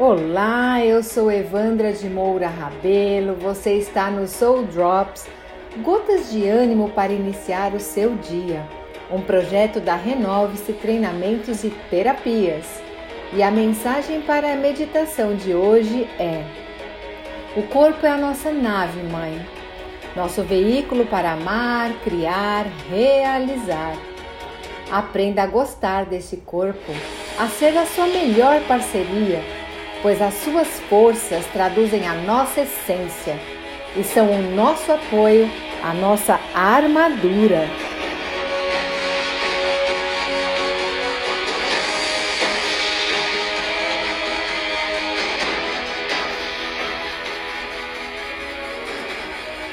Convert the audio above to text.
Olá, eu sou Evandra de Moura Rabelo, você está no Soul Drops, gotas de ânimo para iniciar o seu dia, um projeto da Renove-se Treinamentos e Terapias. E a mensagem para a meditação de hoje é: O corpo é a nossa nave, mãe, nosso veículo para amar, criar, realizar. Aprenda a gostar desse corpo, a ser a sua melhor parceria pois as suas forças traduzem a nossa essência e são o nosso apoio, a nossa armadura.